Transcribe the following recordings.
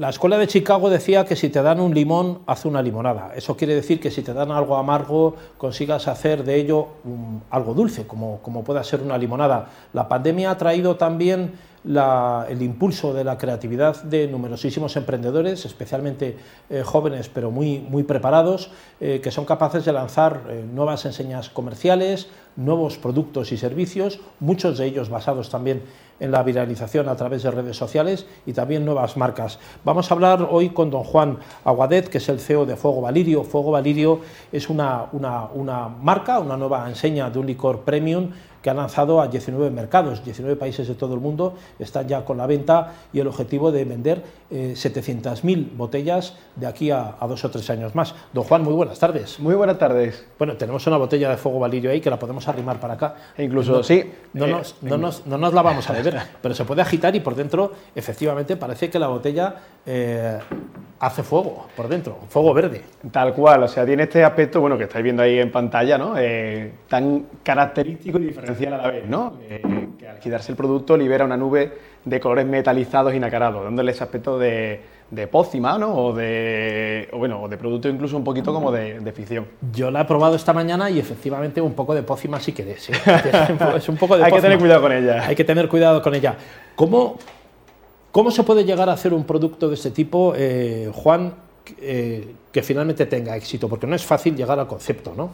La escuela de Chicago decía que si te dan un limón, haz una limonada. Eso quiere decir que si te dan algo amargo, consigas hacer de ello algo dulce, como, como pueda ser una limonada. La pandemia ha traído también el impulso de la creatividad de numerosísimos emprendedores, especialmente eh, jóvenes pero muy, muy preparados, eh, que son capaces de lanzar eh, nuevas enseñas comerciales, nuevos productos y servicios, muchos de ellos basados también en la viralización a través de redes sociales y también nuevas marcas. Vamos a hablar hoy con don Juan Aguadet, que es el CEO de Fuego Valirio. Fuego Valirio es una, una, una marca, una nueva enseña de un licor premium que ha lanzado a 19 mercados, 19 países de todo el mundo están ya con la venta y el objetivo de vender 700.000 eh, botellas de aquí a, dos o tres años más. Don Juan, muy buenas tardes. Muy buenas tardes. Bueno, tenemos una botella de fuego valirio ahí que la podemos arrimar para acá. E incluso, sí. No, eh, nos, no, nos, no, nos, la vamos a beber, pero se puede agitar y por dentro, efectivamente, parece que la botella eh, hace fuego por dentro, fuego verde. Tal cual, o sea, tiene este aspecto, bueno, que estáis viendo ahí en pantalla, ¿no? tan característico y diferencial a la vez, ¿no? que al quitarse el producto libera una nube de colores metalizados y nacarados, dándole ese aspecto de, de pócima, ¿no? O de, bueno, de producto incluso un poquito como de, ficción. Yo la he probado esta mañana y efectivamente un poco de pócima sí que es. Es un poco de Hay que tener cuidado con ella. Hay que tener cuidado con ella. ¿Cómo, cómo se puede llegar a hacer un producto de este tipo, eh, Juan, eh, que finalmente tenga éxito? Porque no es fácil llegar al concepto, ¿no?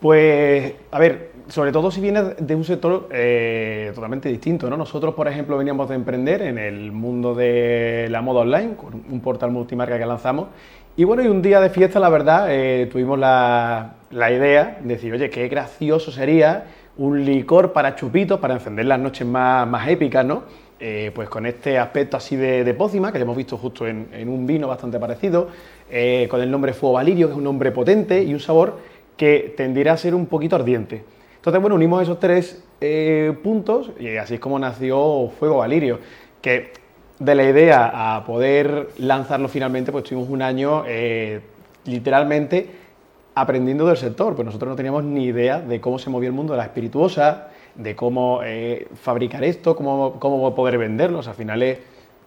Pues, a ver, sobre todo si vienes de un sector eh, totalmente distinto, ¿no? Nosotros, por ejemplo, veníamos de emprender en el mundo de la moda online, con un portal multimarca que lanzamos, y bueno, y un día de fiesta, la verdad, eh, tuvimos la, idea de decir, oye, qué gracioso sería un licor para chupitos, para encender las noches más, épicas, ¿no? Eh, pues con este aspecto así de, pócima, que hemos visto justo en, un vino bastante parecido, con el nombre Fuego Valirio, que es un nombre potente y un sabor que tendiera a ser un poquito ardiente. Entonces, bueno, unimos esos tres eh, puntos y así es como nació Fuego Valirio, que de la idea a poder lanzarlo finalmente, pues tuvimos un año eh, literalmente aprendiendo del sector, pues nosotros no teníamos ni idea de cómo se movía el mundo de la espirituosa, de cómo eh, fabricar esto, cómo, cómo poder venderlos. Al final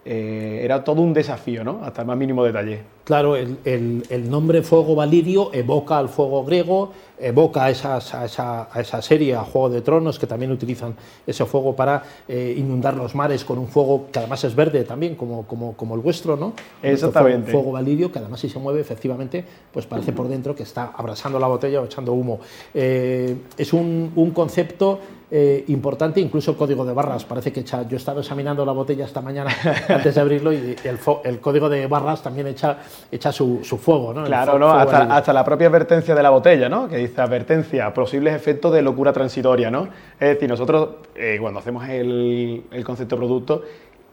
eh, era todo un desafío, ¿no? hasta el más mínimo detalle. Claro, el, nombre Fuego Valirio evoca al fuego griego, evoca a, esa, serie, a Juego de Tronos, que también utilizan ese fuego para eh, inundar los mares con un fuego que además es verde también, como, como, como el vuestro, ¿no? Exactamente. Fuego, Valirio, que además si se mueve, efectivamente, pues parece por dentro que está abrasando la botella o echando humo. Eh, es un, un concepto eh, importante, incluso el código de barras. Parece que echa, yo he estado examinando la botella esta mañana antes de abrirlo y el, código de barras también echa, echa su, fuego. ¿no? Claro, ¿no? hasta, la propia advertencia de la botella, ¿no? que dice advertencia, posibles efectos de locura transitoria. ¿no? Es decir, nosotros eh, cuando hacemos el, concepto de producto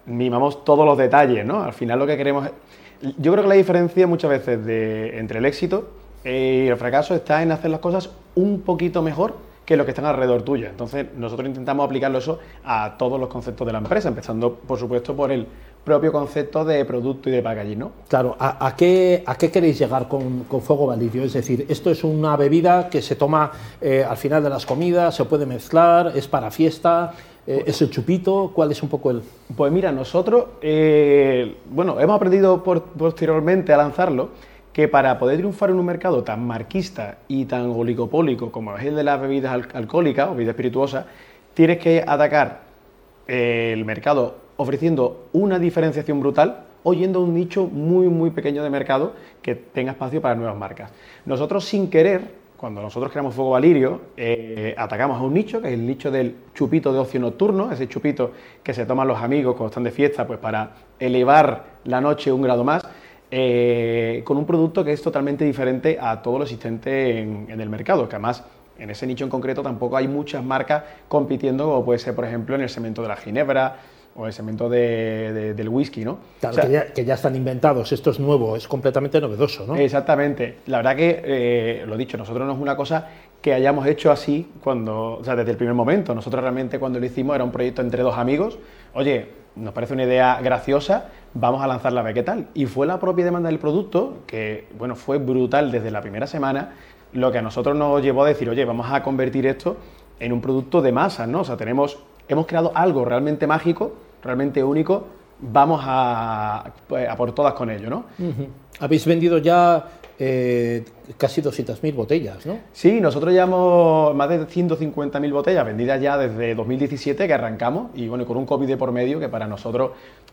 mimamos todos los detalles. ¿no? Al final lo que queremos... Yo creo que la diferencia muchas veces de, entre el éxito y el fracaso está en hacer las cosas un poquito mejor que los que están alrededor tuya. Entonces, nosotros intentamos aplicarlo eso a todos los conceptos de la empresa, empezando, por supuesto, por el propio concepto de producto y de packaging, ¿no? Claro, ¿a, qué, a qué, queréis llegar con, Fuego Valirio? Es decir, esto es una bebida que se toma eh, al final de las comidas, se puede mezclar, es para fiesta, eh, es el chupito, ¿cuál es un poco el...? Pues mira, nosotros, eh, bueno, hemos aprendido posteriormente a lanzarlo, que para poder triunfar en un mercado tan marquista y tan oligopólico como es el de las bebidas alcohólicas o bebidas espirituosas, tienes que atacar el mercado ofreciendo una diferenciación brutal o yendo a un nicho muy, muy pequeño de mercado que tenga espacio para nuevas marcas. Nosotros, sin querer, cuando nosotros creamos Fuego Valirio, eh, atacamos a un nicho, que es el nicho del chupito de ocio nocturno, ese chupito que se toman los amigos cuando están de fiesta, pues para elevar la noche un grado más. Eh, con un producto que es totalmente diferente a todo lo existente en, el mercado, que además en ese nicho en concreto tampoco hay muchas marcas compitiendo, como puede ser, por ejemplo, en el segmento de la ginebra o el segmento del whisky, ¿no? Claro, que, ya, están inventados, esto es nuevo, es completamente novedoso, ¿no? Exactamente. La verdad que, eh, lo dicho, nosotros no es una cosa que hayamos hecho así cuando, o sea, desde el primer momento. Nosotros realmente cuando lo hicimos era un proyecto entre dos amigos. Oye, nos parece una idea graciosa, vamos a lanzarla a ver qué tal. Y fue la propia demanda del producto, que bueno, fue brutal desde la primera semana, lo que a nosotros nos llevó a decir, oye, vamos a convertir esto en un producto de masa, ¿no? O sea, tenemos, hemos creado algo realmente mágico, realmente único, vamos a, pues, a por todas con ello, ¿no? Habéis vendido ya eh, casi 200.000 botellas, ¿no? Sí, nosotros llevamos más de 150.000 botellas vendidas ya desde 2017 que arrancamos y bueno, con un COVID de por medio que para nosotros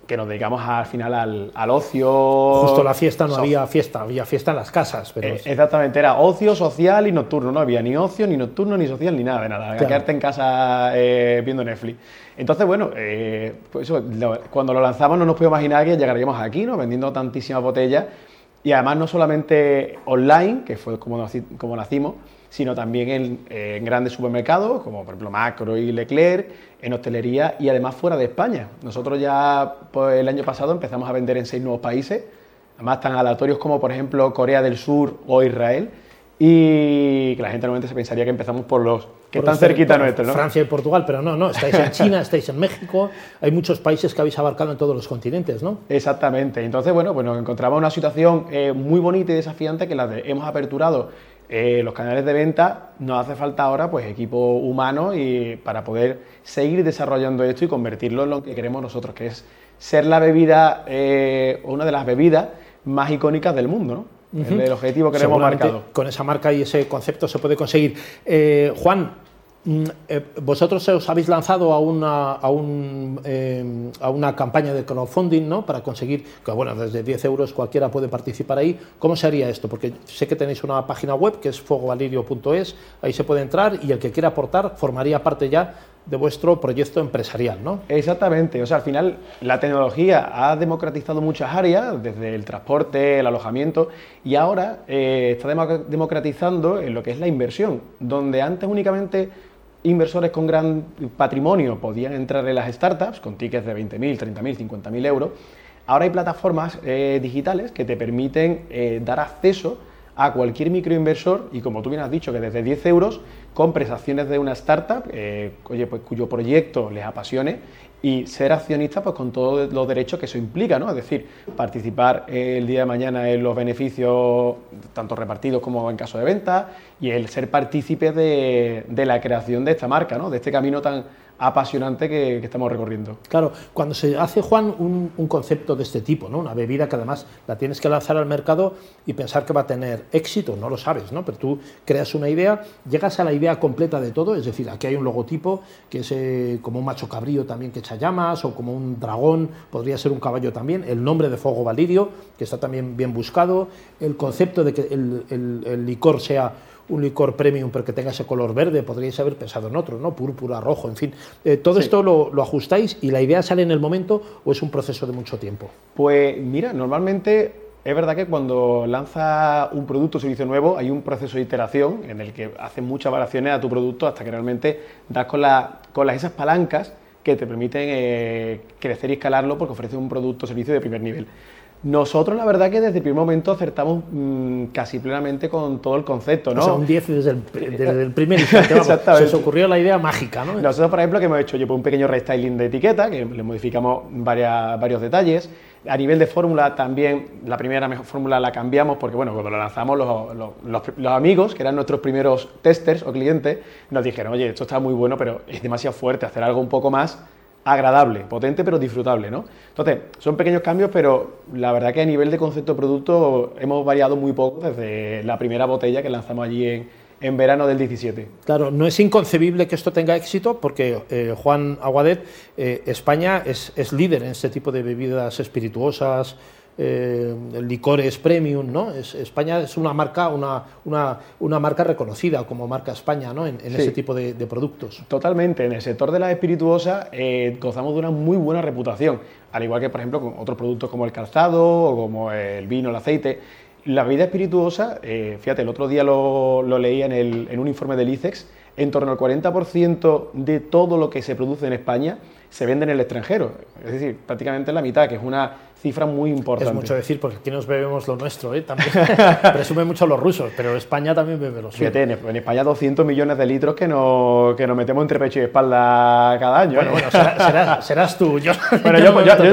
que nos dedicamos al final al, ocio. Justo la fiesta no había fiesta, había fiesta en las casas. Pero eh, exactamente, era ocio social y nocturno, no había ni ocio, ni nocturno, ni social, ni nada de nada. Quedarte en casa eh, viendo Netflix. Entonces, bueno, pues cuando lo lanzamos no nos podíamos imaginar que llegaríamos aquí, ¿no? Vendiendo tantísimas botellas y además no solamente online, que fue como, como nacimos, sino también en, grandes supermercados, como por ejemplo Macro y Leclerc, en hostelería y además fuera de España. Nosotros ya pues, el año pasado empezamos a vender en seis nuevos países, además tan aleatorios como por ejemplo Corea del Sur o Israel, y que la gente normalmente se pensaría que empezamos por los que están cerquita nuestros, ¿no? Francia y Portugal, pero no, no, estáis en China, estáis en México, hay muchos países que habéis abarcado en todos los continentes, ¿no? Exactamente, entonces, bueno, pues nos encontramos una situación eh, muy bonita y desafiante que la hemos aperturado eh, los canales de venta, nos hace falta ahora pues equipo humano y para poder seguir desarrollando esto y convertirlo en lo que queremos nosotros, que es ser la bebida, eh, una de las bebidas más icónicas del mundo, ¿no? El objetivo que hemos marcado. Con esa marca y ese concepto se puede conseguir. Eh, Juan, mm, eh, vosotros os habéis lanzado a una, a, un, eh, a una campaña de crowdfunding ¿no? para conseguir, que bueno, desde 10 euros cualquiera puede participar ahí. ¿Cómo se haría esto? Porque sé que tenéis una página web que es fuegovalirio.es, ahí se puede entrar y el que quiera aportar formaría parte ya de vuestro proyecto empresarial, ¿no? Exactamente, o sea, al final la tecnología ha democratizado muchas áreas, desde el transporte, el alojamiento, y ahora eh, está democratizando en lo que es la inversión, donde antes únicamente inversores con gran patrimonio podían entrar en las startups con tickets de 20.000, 30.000, 50.000 euros, ahora hay plataformas eh, digitales que te permiten eh, dar acceso a cualquier microinversor y como tú bien has dicho, que desde 10 euros compres acciones de una startup eh, oye, pues, cuyo proyecto les apasione y ser accionista pues, con todos los derechos que eso implica, ¿no? es decir, participar el día de mañana en los beneficios tanto repartidos como en caso de venta y el ser partícipe de, de la creación de esta marca, ¿no? de este camino tan apasionante que, estamos recorriendo. Claro, cuando se hace, Juan, un, concepto de este tipo, ¿no? una bebida que además la tienes que lanzar al mercado y pensar que va a tener éxito, no lo sabes, ¿no? pero tú creas una idea, llegas a la idea completa de todo, es decir, aquí hay un logotipo que es eh, como un macho cabrío también que echa llamas, o como un dragón, podría ser un caballo también, el nombre de Fuego Valirio, que está también bien buscado, el concepto de que el licor sea un licor premium pero que tenga ese color verde, podríais haber pensado en otro, ¿no? Púrpura, rojo, en fin. Eh, ¿Todo esto lo, ajustáis y la idea sale en el momento o es un proceso de mucho tiempo? Pues mira, normalmente es verdad que cuando lanza un producto o servicio nuevo hay un proceso de iteración en el que haces muchas variaciones a tu producto hasta que realmente das con, la, con las, esas palancas que te permiten eh, crecer y escalarlo porque ofrece un producto o servicio de primer nivel. Nosotros, la verdad, que desde el primer momento acertamos mm, casi plenamente con todo el concepto, ¿no? O sea, un 10 desde el, primer instante. Exactamente. Se os ocurrió la idea mágica, ¿no? Nosotros, por ejemplo, que hemos hecho yo, un pequeño restyling de etiqueta, que le modificamos varios detalles. A nivel de fórmula, también la primera fórmula la cambiamos porque, bueno, cuando la lanzamos, los, amigos, que eran nuestros primeros testers o clientes, nos dijeron, oye, esto está muy bueno, pero es demasiado fuerte, hacer algo un poco más agradable, potente pero disfrutable, ¿no? Entonces, son pequeños cambios, pero la verdad que a nivel de concepto producto hemos variado muy poco desde la primera botella que lanzamos allí en, en verano del 17. Claro, no es inconcebible que esto tenga éxito porque eh, Juan Aguadet, eh, España es, es, líder en este tipo de bebidas espirituosas, eh, licores premium, ¿no? España es una marca, una, una, marca reconocida como marca España, ¿no? En, ese tipo de, productos. Totalmente. En el sector de la espirituosa eh, gozamos de una muy buena reputación, al igual que, por ejemplo, con otros productos como el calzado o como el vino, el aceite. La bebida espirituosa, eh, fíjate, el otro día lo, lo leía en, el, en un informe del ICEX, en torno al 40% de todo lo que se produce en España se vende en el extranjero. Es decir, prácticamente la mitad, que es una cifra muy importante. Es mucho decir, porque aquí nos bebemos lo nuestro, ¿eh? También presume mucho los rusos, pero España también bebe lo suyo. Fíjate, en España 200 millones de litros que, no, que nos metemos entre pecho y espalda cada año. Bueno, ¿eh? bueno, serás, tú. Yo, bueno,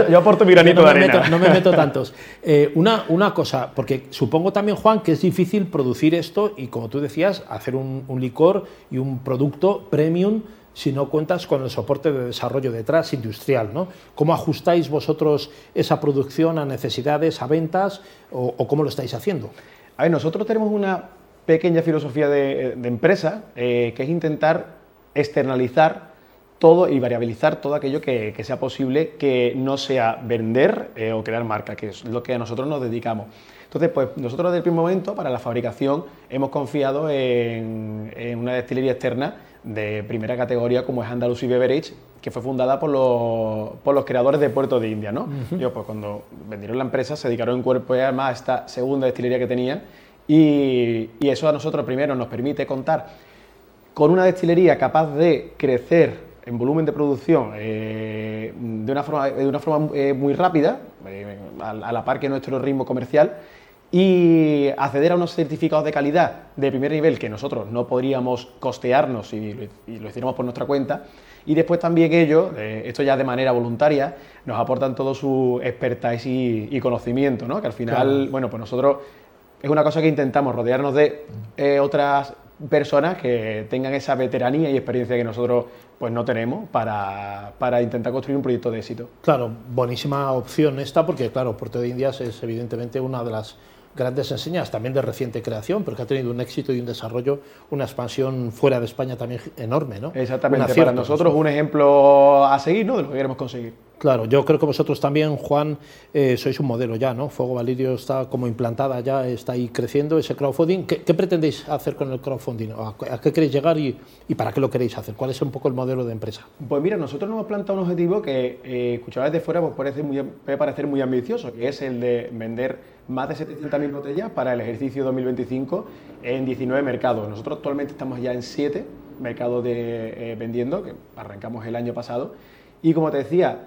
yo, aporto mi granito de arena. no me meto tantos. Eh, una, una cosa, porque supongo también, Juan, que es difícil producir esto y, como tú decías, hacer un, un licor y un producto premium si no cuentas con el soporte de desarrollo detrás industrial. ¿no? ¿Cómo ajustáis vosotros esa producción a necesidades, a ventas o, cómo lo estáis haciendo? A ver, nosotros tenemos una pequeña filosofía de, empresa eh, que es intentar externalizar todo y variabilizar todo aquello que, sea posible que no sea vender eh, o crear marca, que es lo que a nosotros nos dedicamos. Entonces, pues nosotros desde el primer momento para la fabricación hemos confiado en, una destilería externa de primera categoría como es Andalucía Beverage, que fue fundada por los, por los creadores de Puerto de India. ¿no? Yo, pues cuando vendieron la empresa se dedicaron en cuerpo y alma a esta segunda destilería que tenían y, y eso a nosotros primero nos permite contar con una destilería capaz de crecer en volumen de producción eh, de una forma, de una forma eh, muy rápida, eh, a, la par que nuestro ritmo comercial, y acceder a unos certificados de calidad de primer nivel que nosotros no podríamos costearnos y lo, hiciéramos por nuestra cuenta. Y después también ellos, esto ya de manera voluntaria, nos aportan todo su expertise y, conocimiento, ¿no? que al final, bueno, pues nosotros es una cosa que intentamos rodearnos de otras personas que tengan esa veteranía y experiencia que nosotros pues no tenemos para, para, intentar construir un proyecto de éxito. Claro, buenísima opción esta porque claro, Puerto de Indias es evidentemente una de las grandes enseñas, también de reciente creación, pero que ha tenido un éxito y un desarrollo, una expansión fuera de España también enorme. ¿no? Exactamente, para nosotros un ejemplo a seguir ¿no? de lo que queremos conseguir. Claro, yo creo que vosotros también, Juan, eh, sois un modelo ya, ¿no? Fuego Valirio está como implantada ya, está ahí creciendo ese crowdfunding. ¿Qué, pretendéis hacer con el crowdfunding? ¿A, qué queréis llegar y, para qué lo queréis hacer? ¿Cuál es un poco el modelo de empresa? Pues mira, nosotros nos hemos planteado un objetivo que, eh, escuchado desde fuera, pues parece muy, puede parecer muy ambicioso, que es el de vender más de 700.000 botellas para el ejercicio 2025 en 19 mercados. Nosotros actualmente estamos ya en 7 mercados de, eh, vendiendo, que arrancamos el año pasado. Y como te decía,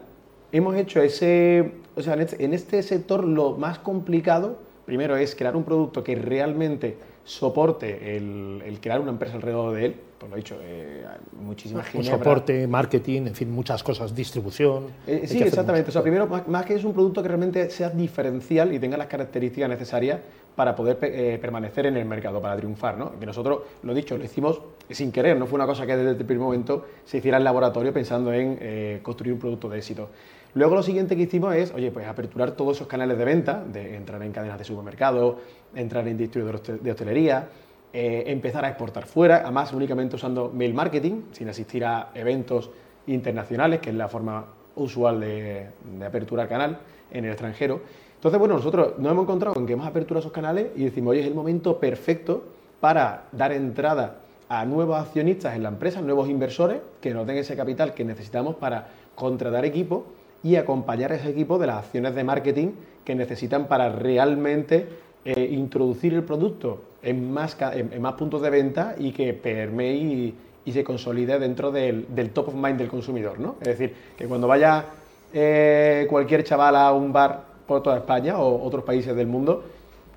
hemos hecho ese, o sea, este, en este, sector lo más complicado, primero es crear un producto que realmente soporte el, crear una empresa alrededor de él, pues lo dicho, eh, muchísimas Un soporte, marketing, en fin, muchas cosas, distribución. Eh, sí, exactamente. O sea, primero, más, que es un producto que realmente sea diferencial y tenga las características necesarias para poder eh, permanecer en el mercado, para triunfar. ¿no? Que nosotros, lo dicho, lo hicimos sin querer, no fue una cosa que desde el primer momento se hiciera en laboratorio pensando en construir un producto de éxito. Luego lo siguiente que hicimos es, oye, pues aperturar todos esos canales de venta, de entrar en cadenas de supermercado, entrar en distribuidores de hostelería, eh, empezar a exportar fuera, además únicamente usando mail marketing, sin asistir a eventos internacionales, que es la forma usual de, de aperturar canal en el extranjero. Entonces, bueno, nosotros nos hemos encontrado con que hemos aperturado esos canales y decimos, oye, es el momento perfecto para dar entrada a nuevos accionistas en la empresa, nuevos inversores que nos den ese capital que necesitamos para contratar equipo y acompañar a ese equipo de las acciones de marketing que necesitan para realmente eh, introducir el producto en más, en, más puntos de venta y que permee y, se consolide dentro del, top of mind del consumidor. ¿no? Es decir, que cuando vaya eh, cualquier chaval a un bar por toda España o otros países del mundo,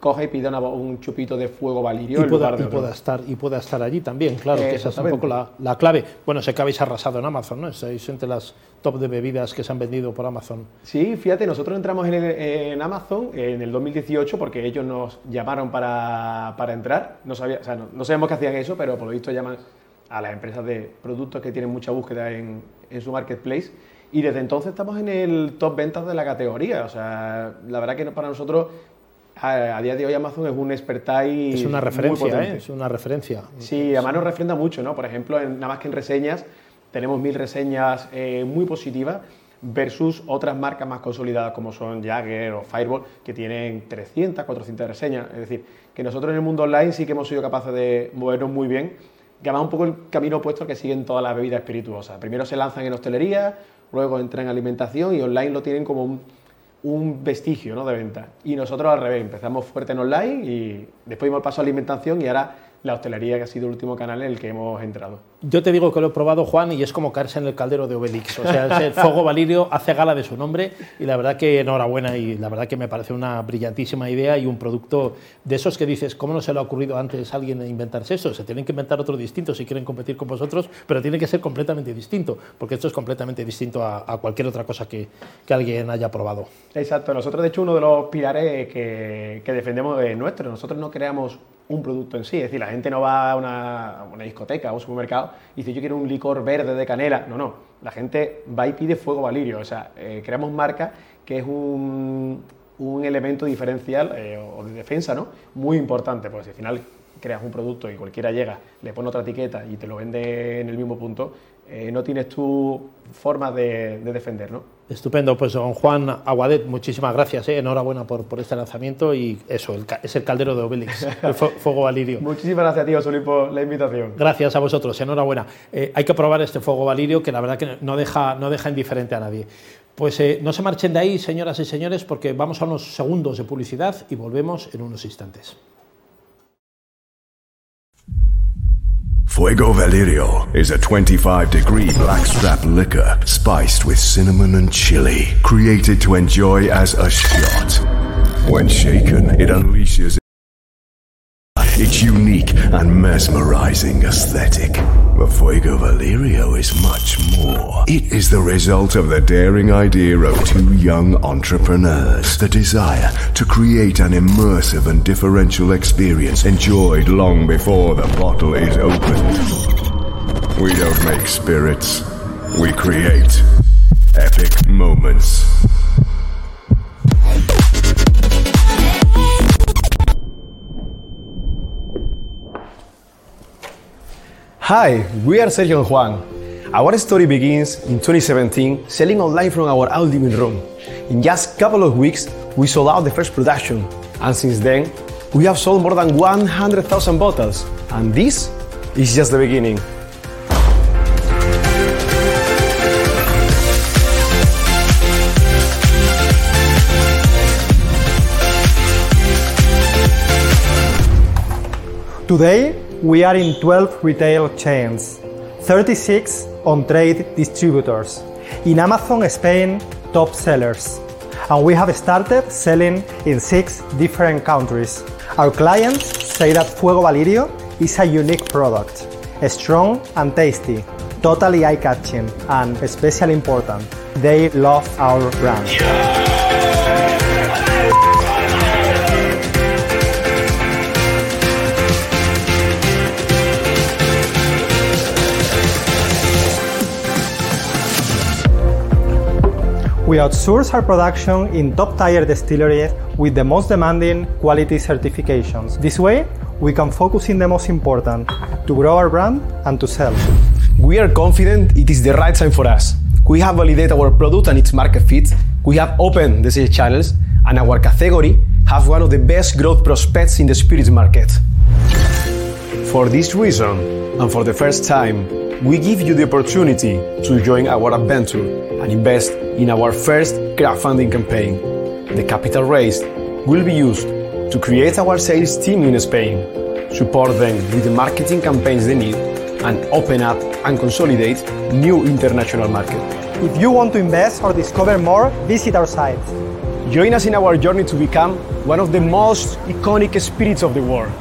coja y pida un chupito de fuego valirio y, pueda, estar y pueda estar allí también claro que esa es un poco la, clave. Bueno sé que habéis arrasado en Amazon no estáis entre las top de bebidas que se han vendido por Amazon. Sí fíjate nosotros entramos en, Amazon en el 2018 porque ellos nos llamaron para, entrar. No sabía no, sabemos que hacían eso pero por lo visto llaman a las empresas de productos que tienen mucha búsqueda en, en su marketplace y desde entonces estamos en el top ventas de la categoría. O sea, la verdad que para nosotros a, día de hoy Amazon es un expertise. Es una referencia, ¿eh? es una referencia. Sí, además nos refrenda mucho, ¿no? Por ejemplo, nada más que en reseñas, tenemos mil reseñas eh, muy positivas versus otras marcas más consolidadas como son Jagger o Fireball, que tienen 300, 400 reseñas. Es decir, que nosotros en el mundo online sí que hemos sido capaces de movernos muy bien, que además un poco el camino opuesto que siguen todas las bebidas espirituosas. Primero se lanzan en hostelería, luego entran en alimentación y online lo tienen como un un vestigio ¿no? de venta. Y nosotros al revés, empezamos fuerte en online y después dimos el paso a alimentación y ahora la hostelería que ha sido el último canal en el que hemos entrado. Yo te digo que lo he probado, Juan, y es como caerse en el caldero de Obelix. O sea, el fuego Valirio hace gala de su nombre y la verdad que enhorabuena y la verdad que me parece una brillantísima idea y un producto de esos que dices, ¿cómo no se le ha ocurrido antes a alguien inventarse eso? Se tienen que inventar otro distinto si quieren competir con vosotros, pero tiene que ser completamente distinto, porque esto es completamente distinto a, cualquier otra cosa que, que, alguien haya probado. Exacto, nosotros de hecho uno de los pilares que, que defendemos es nuestro. Nosotros no creamos un producto en sí. Es decir, la gente no va a una, discoteca o un supermercado y dice yo quiero un licor verde de canela. No, no. La gente va y pide fuego valirio. O sea, eh, creamos marca que es un, elemento diferencial eh, o de defensa, ¿no? Muy importante, porque si al final creas un producto y cualquiera llega, le pone otra etiqueta y te lo vende en el mismo punto, eh, no tienes tu forma de, defender, ¿no? Estupendo, pues don Juan Aguadet, muchísimas gracias, ¿eh? enhorabuena por, por este lanzamiento y eso, es el caldero de Obelix, el fuego valirio. muchísimas gracias a ti, José por la invitación. Gracias a vosotros, enhorabuena. Eh, hay que probar este fuego valirio que la verdad que no deja, no deja indiferente a nadie. Pues no se marchen de ahí, señoras y señores, porque vamos a unos segundos de publicidad y volvemos en unos instantes. Fuego Valerio is a 25 degree blackstrap liquor spiced with cinnamon and chili, created to enjoy as a shot. When shaken, it unleashes its unique and mesmerizing aesthetic. But Fuego Valerio is much more. It is the result of the daring idea of two young entrepreneurs, the desire to create an immersive and differential experience enjoyed long before the bottle is opened. We don't make spirits, we create epic moments. Hi, we are Sergio and Juan. Our story begins in 2017 selling online from our old living room. In just a couple of weeks, we sold out the first production, and since then, we have sold more than 100,000 bottles. And this is just the beginning. Today, we are in 12 retail chains, 36 on-trade distributors. In Amazon Spain, top sellers. And we have started selling in six different countries. Our clients say that Fuego Valirio is a unique product, strong and tasty, totally eye-catching, and especially important, they love our brand. Yeah. We outsource our production in top-tier distilleries with the most demanding quality certifications. This way, we can focus in the most important, to grow our brand and to sell. We are confident it is the right time for us. We have validated our product and its market fit. We have opened the sales channels, and our category has one of the best growth prospects in the spirits market. For this reason, and for the first time, we give you the opportunity to join our adventure and invest in our first crowdfunding campaign. The capital raised will be used to create our sales team in Spain, support them with the marketing campaigns they need, and open up and consolidate new international markets. If you want to invest or discover more, visit our site. Join us in our journey to become one of the most iconic spirits of the world.